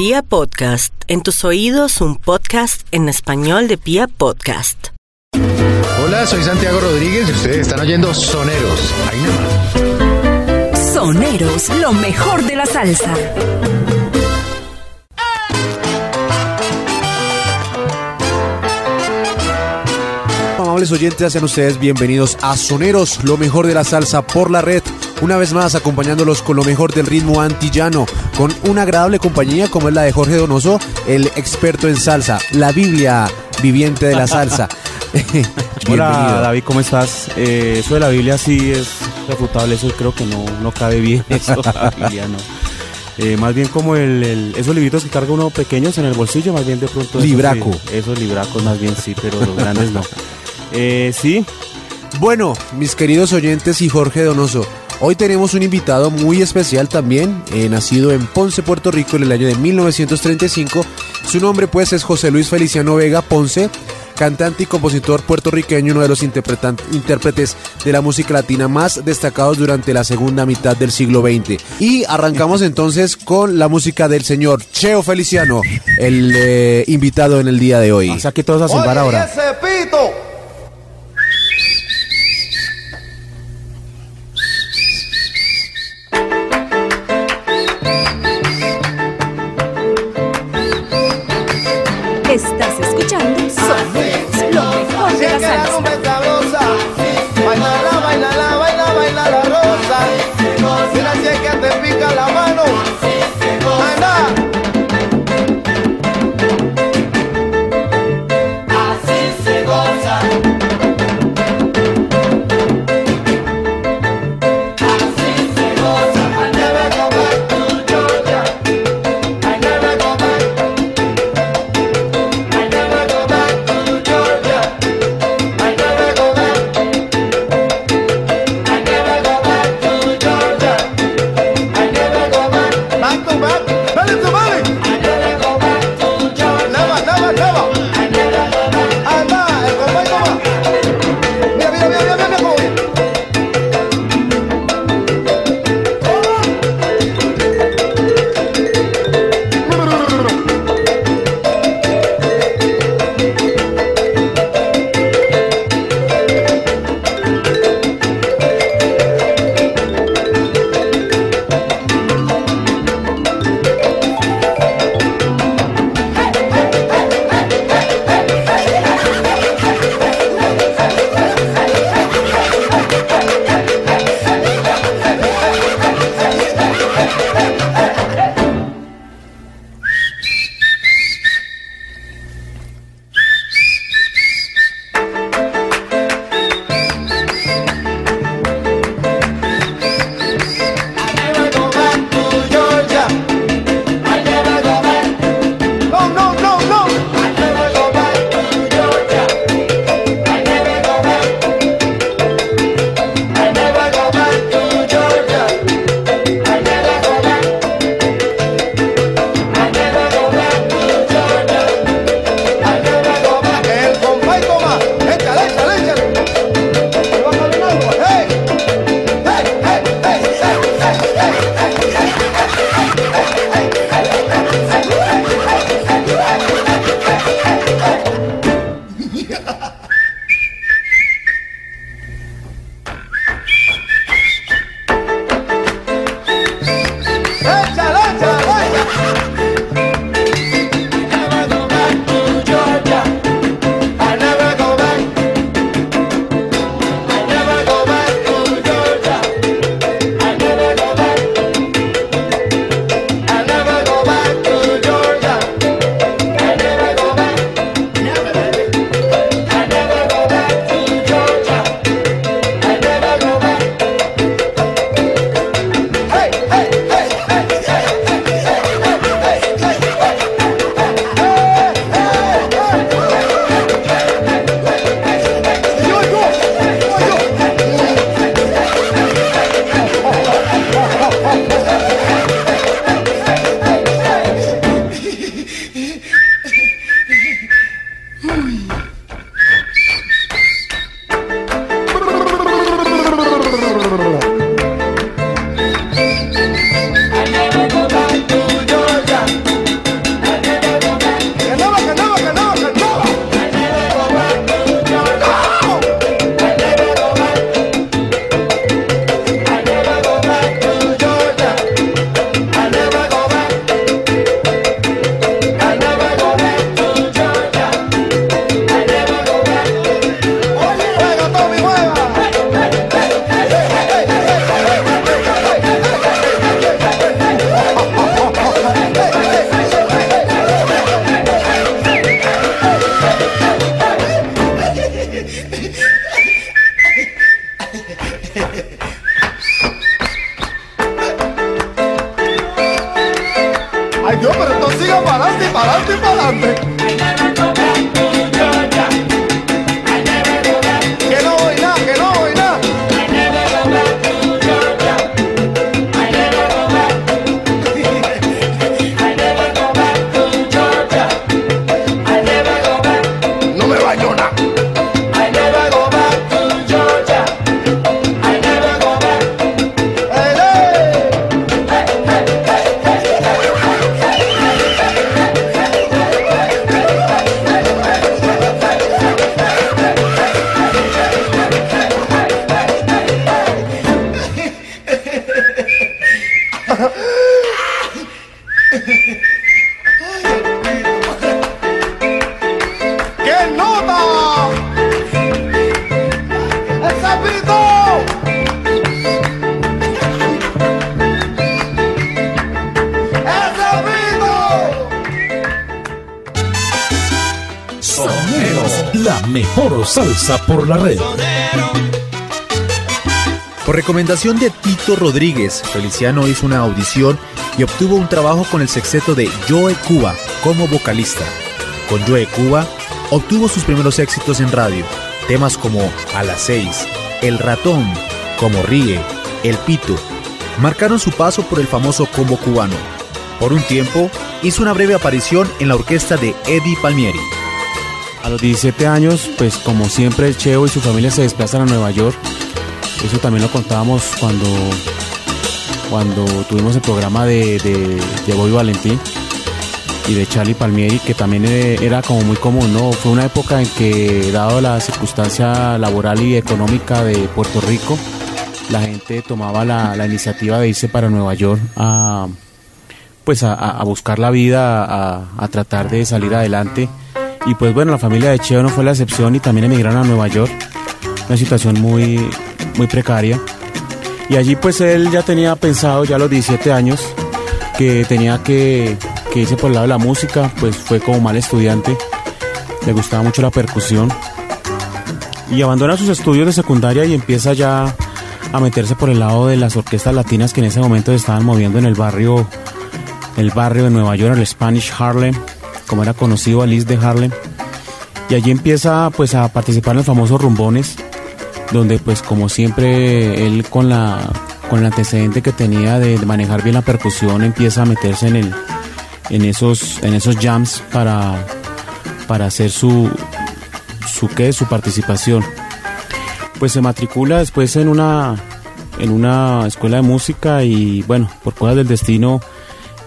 Pia Podcast, en tus oídos un podcast en español de Pia Podcast. Hola, soy Santiago Rodríguez y ustedes están oyendo Soneros. Ahí nada más. Soneros, lo mejor de la salsa. Amables oyentes, sean ustedes bienvenidos a Soneros, lo mejor de la salsa por la red. Una vez más acompañándolos con lo mejor del ritmo antillano, con una agradable compañía como es la de Jorge Donoso, el experto en salsa, la Biblia viviente de la salsa. Hola David, ¿cómo estás? Eh, eso de la Biblia sí es refutable, eso creo que no, no cabe bien, eso la Biblia no. Eh, más bien como el, el- esos libritos que carga uno pequeños en el bolsillo, más bien de pronto... esos Libraco. sí, esos libracos más bien sí, pero los grandes no. Eh, sí, Bueno, mis queridos oyentes y Jorge Donoso, hoy tenemos un invitado muy especial también, eh, nacido en Ponce, Puerto Rico en el año de 1935. Su nombre pues es José Luis Feliciano Vega Ponce, cantante y compositor puertorriqueño, uno de los intérpretes de la música latina más destacados durante la segunda mitad del siglo XX. Y arrancamos entonces con la música del señor Cheo Feliciano, el eh, invitado en el día de hoy. o sea que todos a silbar ahora. Por la red. Por recomendación de Tito Rodríguez, Feliciano hizo una audición y obtuvo un trabajo con el sexteto de Joe Cuba como vocalista. Con Joe Cuba obtuvo sus primeros éxitos en radio, temas como A las 6, El ratón, Como ríe, El pito, marcaron su paso por el famoso combo cubano. Por un tiempo, hizo una breve aparición en la orquesta de Eddie Palmieri. A los 17 años, pues como siempre el Cheo y su familia se desplazan a Nueva York. Eso también lo contábamos cuando, cuando tuvimos el programa de, de, de Bobby Valentín y de Charlie Palmieri, que también eh, era como muy común, ¿no? Fue una época en que, dado la circunstancia laboral y económica de Puerto Rico, la gente tomaba la, la iniciativa de irse para Nueva York a, pues a, buscar la vida, a, a tratar de salir adelante. Y pues bueno, la familia de Cheo no fue la excepción y también emigraron a Nueva York. Una situación muy, muy precaria. Y allí pues él ya tenía pensado, ya a los 17 años, que tenía que, que irse por el lado de la música, pues fue como mal estudiante. Le gustaba mucho la percusión. Y abandona sus estudios de secundaria y empieza ya a meterse por el lado de las orquestas latinas que en ese momento se estaban moviendo en el barrio, el barrio de Nueva York, el Spanish Harlem, como era conocido, Alice de Harlem. Y allí empieza pues a participar en los famosos rumbones, donde pues como siempre él con la con el antecedente que tenía de, manejar bien la percusión empieza a meterse en el en esos en esos jams para para hacer su su qué su participación pues se matricula después en una en una escuela de música y bueno por cosas del destino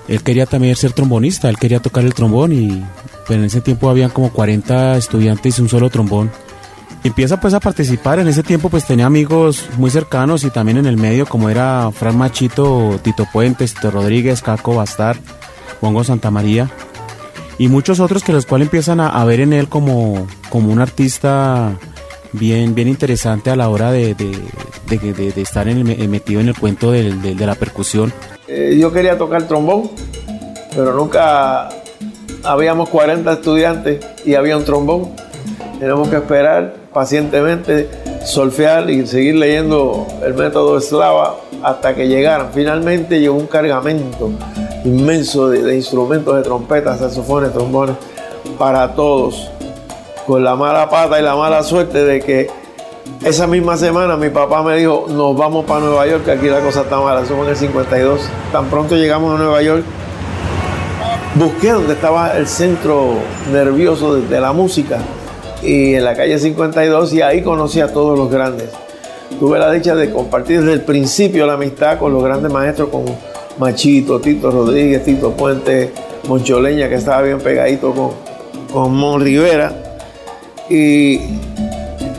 él quería también ser trombonista él quería tocar el trombón y pues en ese tiempo habían como 40 estudiantes y un solo trombón empieza pues a participar. En ese tiempo pues tenía amigos muy cercanos y también en el medio como era Fran Machito, Tito Puentes, Tito Rodríguez, Caco Bastar, Bongo Santa María y muchos otros que los cuales empiezan a, ver en él como, como un artista bien, bien interesante a la hora de, de, estar metido en el cuento de la percusión. Eh, yo quería tocar trombón, pero nunca habíamos 40 estudiantes y había un trombón. Tenemos que esperar pacientemente, solfear y seguir leyendo el método eslava hasta que llegaran. Finalmente llegó un cargamento inmenso de, de instrumentos de trompetas, saxofones, trombones para todos. Con la mala pata y la mala suerte de que esa misma semana mi papá me dijo, nos vamos para Nueva York, aquí la cosa está mala. Fue en el 52. Tan pronto llegamos a Nueva York, busqué donde estaba el centro nervioso de, de la música y en la calle 52 y ahí conocí a todos los grandes. Tuve la dicha de compartir desde el principio la amistad con los grandes maestros, con Machito, Tito Rodríguez, Tito Puente, Moncholeña, que estaba bien pegadito con, con Mon Rivera. Y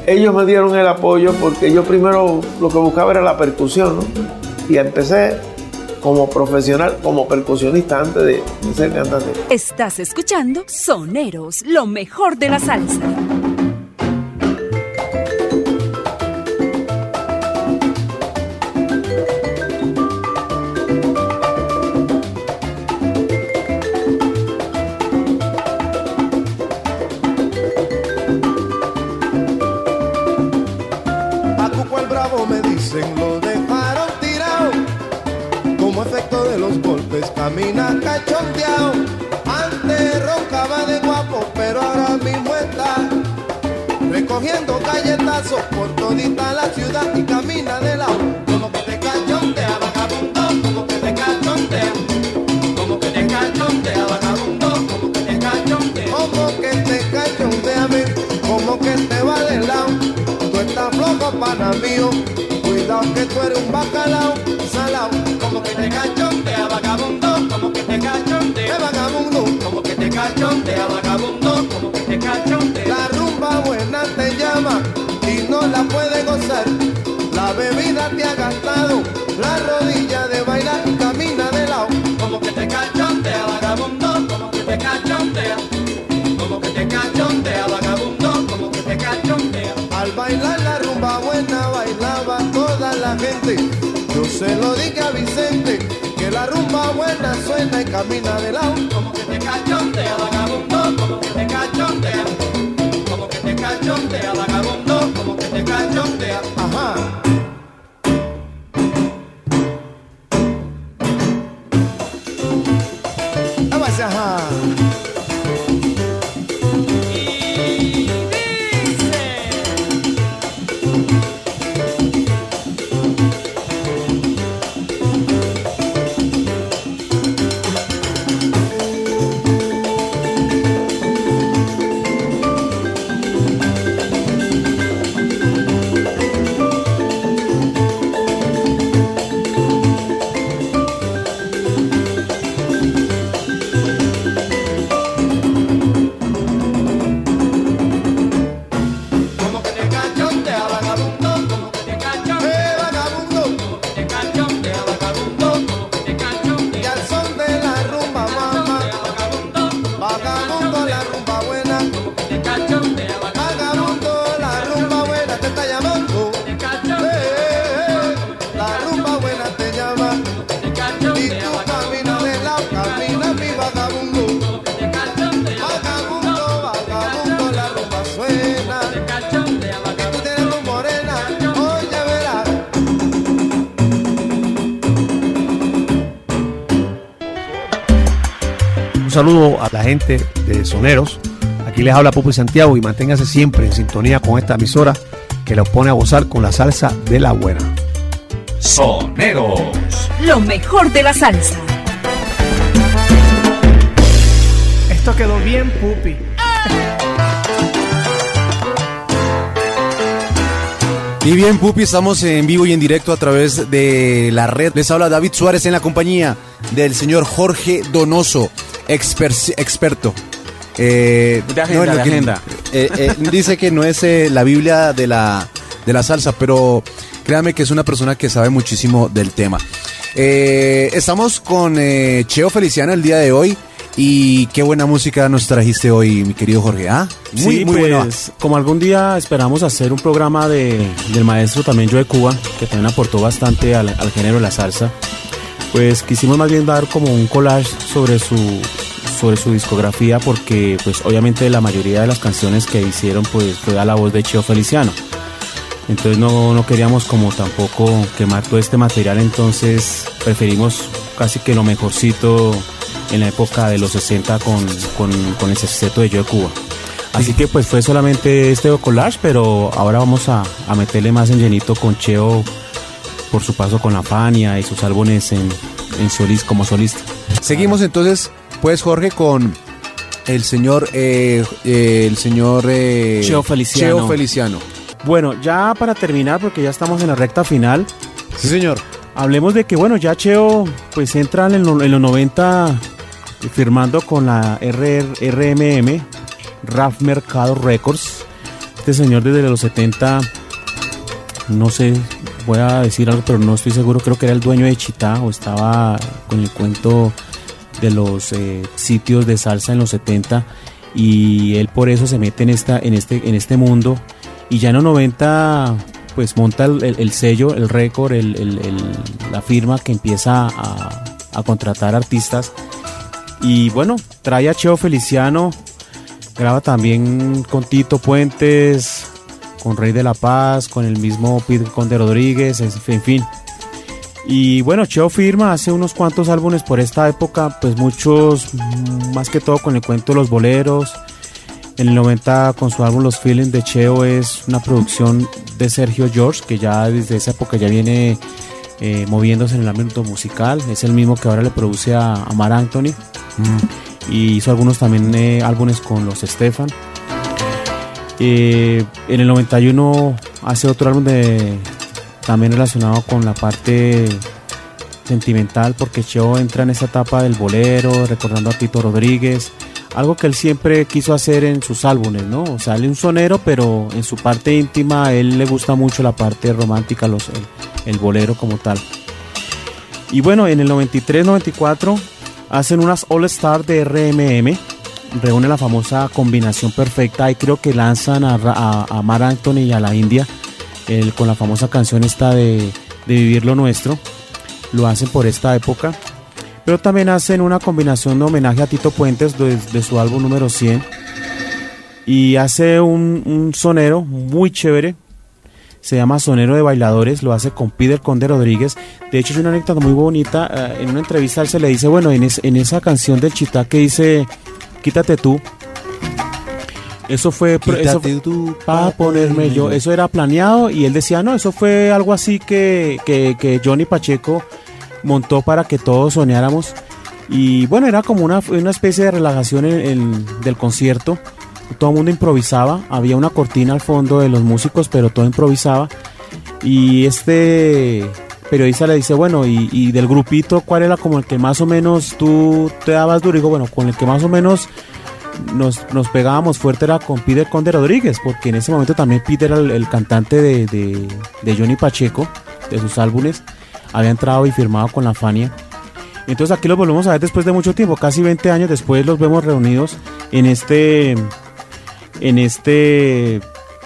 ellos me dieron el apoyo porque yo primero lo que buscaba era la percusión, ¿no? Y empecé como profesional, como percusionista antes de, ser cantante. Estás escuchando Soneros, lo mejor de la salsa. Galletazos por todita la ciudad y camina de lado. Como que te cachondea, vagabundo, como que te cachondea. Como que te cachondea, vagabundo, como que te cachondea. Como que te cachondea, ven, como que te va de lado. Tú estás flojo, pana mío. Cuidado que tú eres un bacalao, salao. Como que te cachondea, vagabundo, se lo dije a Vicente, que la rumba buena suena y camina de lado. Como que te cachondea, saludo a la gente de Soneros. Aquí les habla Pupo y Santiago y manténgase siempre en sintonía con esta emisora que los pone a gozar con la salsa de la buena. Soneros. Lo mejor de la salsa. Esto quedó bien, pupi. Y bien, Pupi, estamos en vivo y en directo a través de la red. Les habla David Suárez en la compañía del señor Jorge Donoso, exper- experto. Eh, De agenda, de que- agenda. eh, eh, dice que no es eh, la Biblia de la, de la salsa, pero créame que es una persona que sabe muchísimo del tema. Eh, estamos con eh, Cheo Feliciano el día de hoy. Y qué buena música nos trajiste hoy, mi querido Jorge. Ah, muy, sí, muy buena. pues, como algún día esperamos hacer un programa de, del maestro también Joe Cuba, que también aportó bastante al, al género de la salsa, pues quisimos más bien dar como un collage sobre su sobre su discografía porque pues obviamente la mayoría de las canciones que hicieron pues fue a la voz de Cheo Feliciano. Entonces no, no queríamos como tampoco quemar todo este material, entonces preferimos casi que lo mejorcito en la época de los 60 con, con, el sexteto de Joe Cuba. Así que pues fue solamente este collage, pero ahora vamos a, a meterle más en llenito con Cheo por su paso con la Fania y sus álbumes en, en solis, como solista. Seguimos entonces, pues Jorge, con el señor, eh, eh, el señor eh, Cheo Feliciano. Cheo Feliciano. Bueno, ya para terminar, porque ya estamos en la recta final. Sí, señor. Hablemos de que, bueno, ya Cheo pues entra en, lo- en los 90 firmando con la RR RMM, RAF Mercado Records. Este señor desde los 70, no sé, voy a decir algo, pero no estoy seguro, creo que era el dueño de Chita o estaba con el cuento de los eh, sitios de salsa en los 70 y él por eso se mete en, esta, en, este, en este mundo. Y ya en los 90 pues monta el, el- el sello, el récord, el- la firma que empieza a, a contratar artistas. Y bueno, trae a Cheo Feliciano, graba también con Tito Puentes, con Rey de la Paz, con el mismo Pete Conde Rodríguez, en fin. Y bueno, Cheo firma hace unos cuantos álbumes por esta época, pues muchos, mm, más que todo con el cuento de los boleros. En el 90 con su álbum Los Feelings de Cheo es una producción de Sergio George, que ya desde esa época ya viene eh, moviéndose en el ámbito musical. Es el mismo que ahora le produce a, a Mar Anthony. Y hizo algunos también eh, álbumes con los Stefan. Eh, en el 91 hace otro álbum de, también relacionado con la parte sentimental porque Cheo entra en esa etapa del bolero, recordando a Tito Rodríguez, algo que él siempre quiso hacer en sus álbumes, ¿no? O sea, él es un sonero, pero en su parte íntima a él le gusta mucho la parte romántica, los, el, el bolero como tal. Y bueno, en el 93-94 hacen unas All Star de RMM, reúne la famosa combinación perfecta y creo que lanzan a, Mar Anthony y a la India con la famosa canción esta de, de Vivir lo Nuestro. Lo hacen por esta época. Pero también hacen una combinación de homenaje a Tito Puentes de, su álbum número 100. Y hace un, sonero muy chévere. Se llama Sonero de Bailadores. Lo hace con Peter Conde Rodríguez. De hecho, es una anécdota muy bonita. eh, en una entrevista él se le dice, bueno, en, en esa canción del Chitá que dice, quítate tú. Eso fue, eso tú para ponerme yo. Eso era planeado y él decía, no, eso fue algo así que, que, que Johnny Pacheco montó para que todos soñáramos. Y bueno, era como una, una especie de relajación en- en- del concierto. Todo el mundo improvisaba. Había una cortina al fondo de los músicos, pero todo improvisaba. Y este periodista le dice, bueno, y, del grupito, ¿cuál era como el que más o menos tú te dabas duro? Y digo, bueno, con el que más o menos nos, nos pegábamos fuerte era con Peter Conde Rodríguez, porque en ese momento también Peter era el, cantante de, de- Johnny Pacheco, de sus álbumes, había entrado y firmado con la Fania. Entonces aquí los volvemos a ver después de mucho tiempo, casi 20 años después los vemos reunidos en este, en este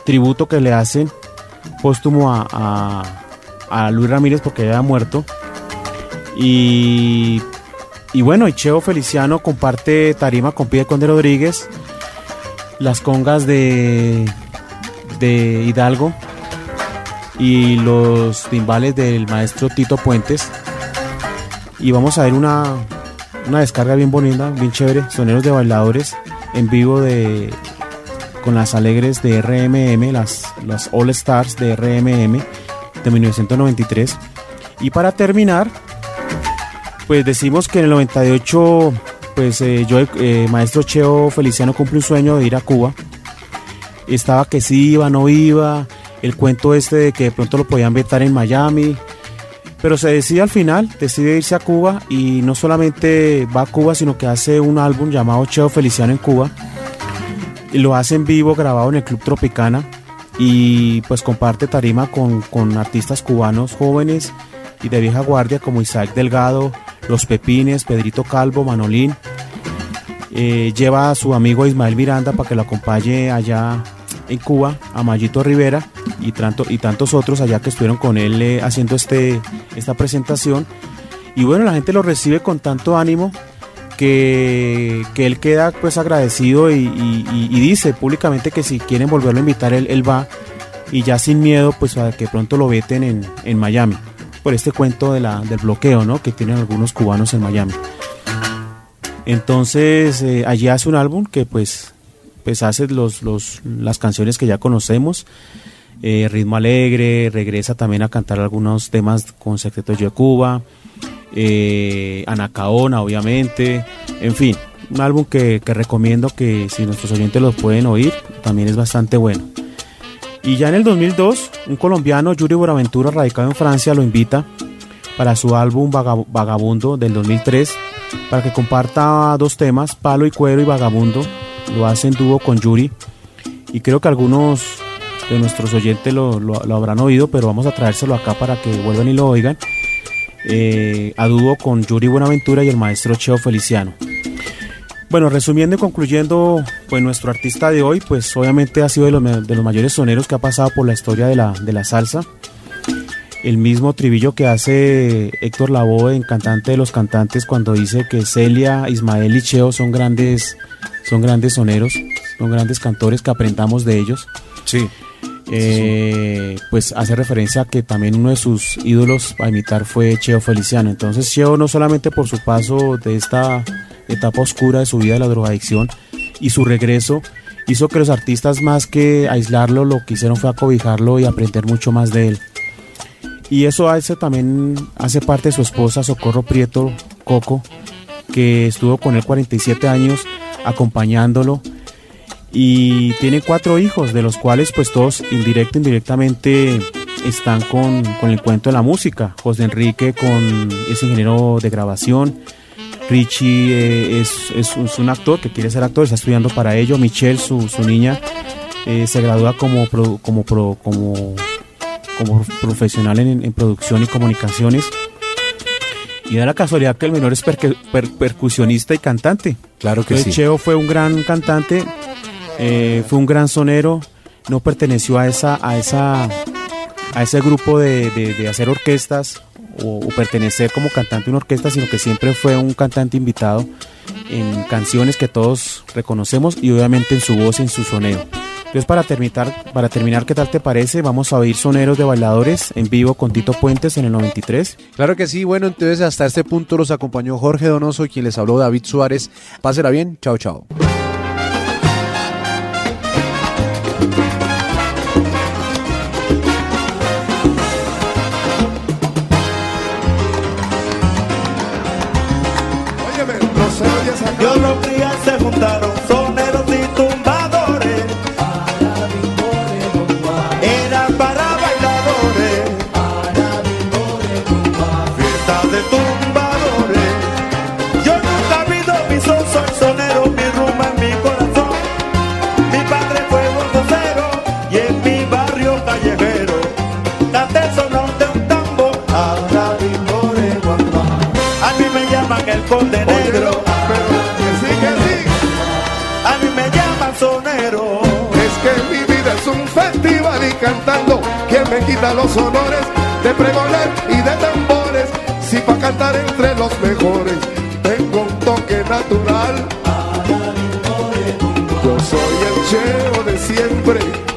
tributo que le hacen póstumo a, a Luis Ramírez porque había muerto. Y y bueno, y Cheo Feliciano comparte tarima con Pide Conde Rodríguez, las congas de, de Hidalgo y los timbales del maestro Tito Puentes. Y vamos a ver una, una descarga bien bonita, bien chévere, soneros de bailadores en vivo de con las alegres de RMM, las, las All Stars de RMM de 1993. Y para terminar, pues decimos que en el 98, pues eh, yo, eh, maestro Cheo Feliciano cumple un sueño de ir a Cuba. Estaba que sí iba, no iba, el cuento este de que de pronto lo podían vetar en Miami. Pero se decide al final, decide irse a Cuba y no solamente va a Cuba, sino que hace un álbum llamado Cheo Feliciano en Cuba. Lo hace en vivo, grabado en el Club Tropicana. Y pues comparte tarima con, con artistas cubanos jóvenes y de vieja guardia como Isaac Delgado, Los Pepines, Pedrito Calvo, Manolín. Eh, lleva a su amigo Ismael Miranda para que lo acompañe allá en Cuba, a Mayito Rivera y, tanto, y tantos otros allá que estuvieron con él eh, haciendo este, esta presentación. Y bueno, la gente lo recibe con tanto ánimo que, que él queda pues agradecido y, dice públicamente que si quieren volverlo a invitar, él, él va y ya sin miedo pues a que pronto lo veten en, en Miami por este cuento de la, del bloqueo ¿no? que tienen algunos cubanos en Miami. Entonces eh, allí hace un álbum que pues, pues hace los, los, las canciones que ya conocemos, eh, Ritmo Alegre, regresa también a cantar algunos temas con Secreto de Cuba, eh, Anacaona obviamente, en fin, un álbum que, recomiendo que si nuestros oyentes lo pueden oír, también es bastante bueno. Y ya en el 2002, un colombiano, Yuri Buenaventura, radicado en Francia, lo invita para su álbum Vaga- Vagabundo del 2003, para que comparta dos temas, Palo y Cuero y Vagabundo. Lo hace en dúo con Yuri. Y creo que algunos de nuestros oyentes lo habrán oído, pero vamos a traérselo acá para que vuelvan y lo oigan. Eh, a dúo con Yuri Buenaventura y el maestro Cheo Feliciano. Bueno, resumiendo y concluyendo, pues nuestro artista de hoy, pues obviamente ha sido de los, de los mayores soneros que ha pasado por la historia de la, de la salsa. El mismo tribillo que hace Héctor Lavoe en Cantante de los Cantantes cuando dice que Celia, Ismael y Cheo son grandes, son grandes soneros, son grandes cantores que aprendamos de ellos. Sí. Eh, pues hace referencia a que también uno de sus ídolos a imitar fue Cheo Feliciano. Entonces Cheo no solamente por su paso de esta etapa oscura de su vida de la drogadicción y su regreso hizo que los artistas más que aislarlo lo que hicieron fue acobijarlo y aprender mucho más de él. Y eso hace también hace parte de su esposa Socorro Prieto Coco, que estuvo con él 47 años acompañándolo y tiene cuatro hijos, de los cuales pues todos indirecto indirectamente están con, con el cuento de la música. José Enrique con es ingeniero de grabación, Richie eh, es, es, es un actor que quiere ser actor, está estudiando para ello, Michelle, su, su niña, eh, se gradúa como, pro- como, pro- como, como profesional en, en producción y comunicaciones. Y da la casualidad que el menor es perque- per- percusionista y cantante. Claro que Entonces, sí. Cheo fue un gran cantante, eh, fue un gran sonero, no perteneció a esa, a esa, a ese grupo de, hacer orquestas o, pertenecer como cantante en una orquesta, sino que siempre fue un cantante invitado en canciones que todos reconocemos y obviamente en su voz y en su sonero. Entonces para terminar, para terminar, ¿qué tal te parece? Vamos a oír soneros de bailadores en vivo con Tito Puentes en el 93. Claro que sí, bueno, entonces hasta este punto los acompañó Jorge Donoso quien les habló David Suárez. Pásela bien, chao, chao. El conde negro. A mí me llaman sonero. Es que mi vida es un festival y cantando, ¿quién me quita los honores de pregonar y de tambores? Si pa' cantar entre los mejores tengo un toque natural. Yo soy el cheo de siempre.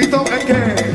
TikTok es que.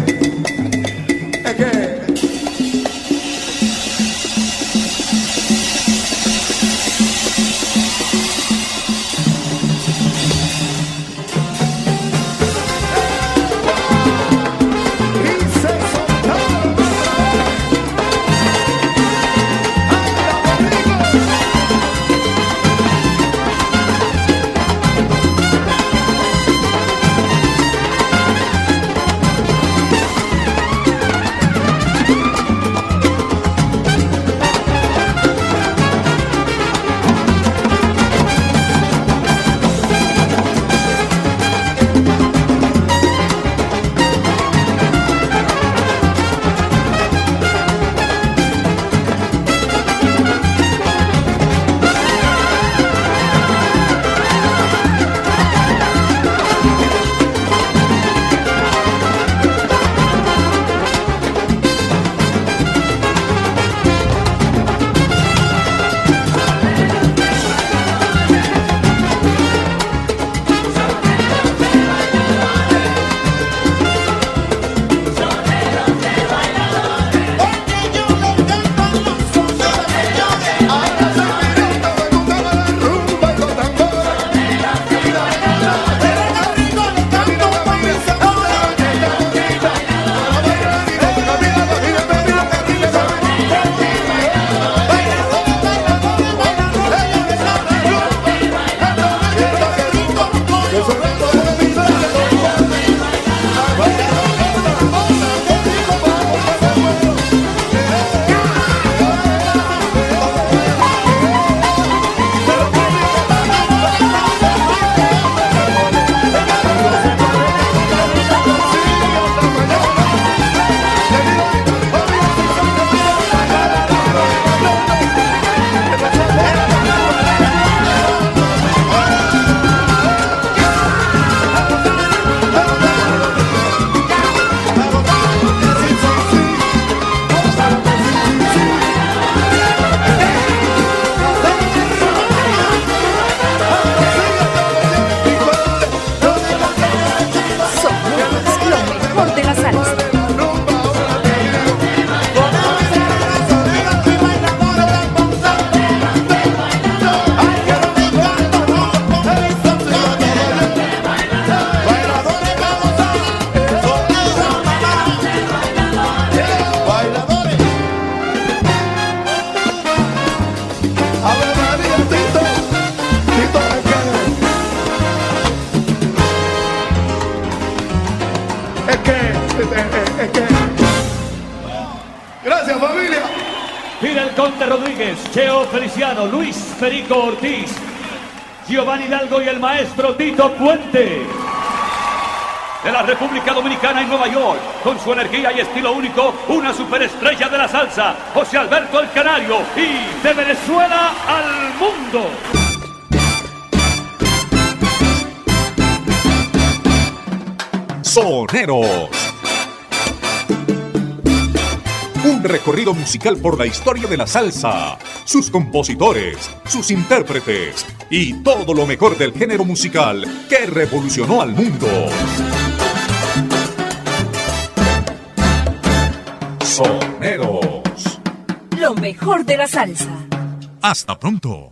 Gracias, familia. Fidel Conde Rodríguez, Cheo Feliciano, Luis Perico Ortiz, Giovanni Hidalgo y el maestro Tito Puente. De la República Dominicana y Nueva York, con su energía y estilo único, una superestrella de la salsa, José Alberto el Canario, y de Venezuela al mundo. Soneros. Recorrido musical por la historia de la salsa, sus compositores, sus intérpretes y todo lo mejor del género musical que revolucionó al mundo. Soneros. Lo mejor de la salsa. Hasta pronto.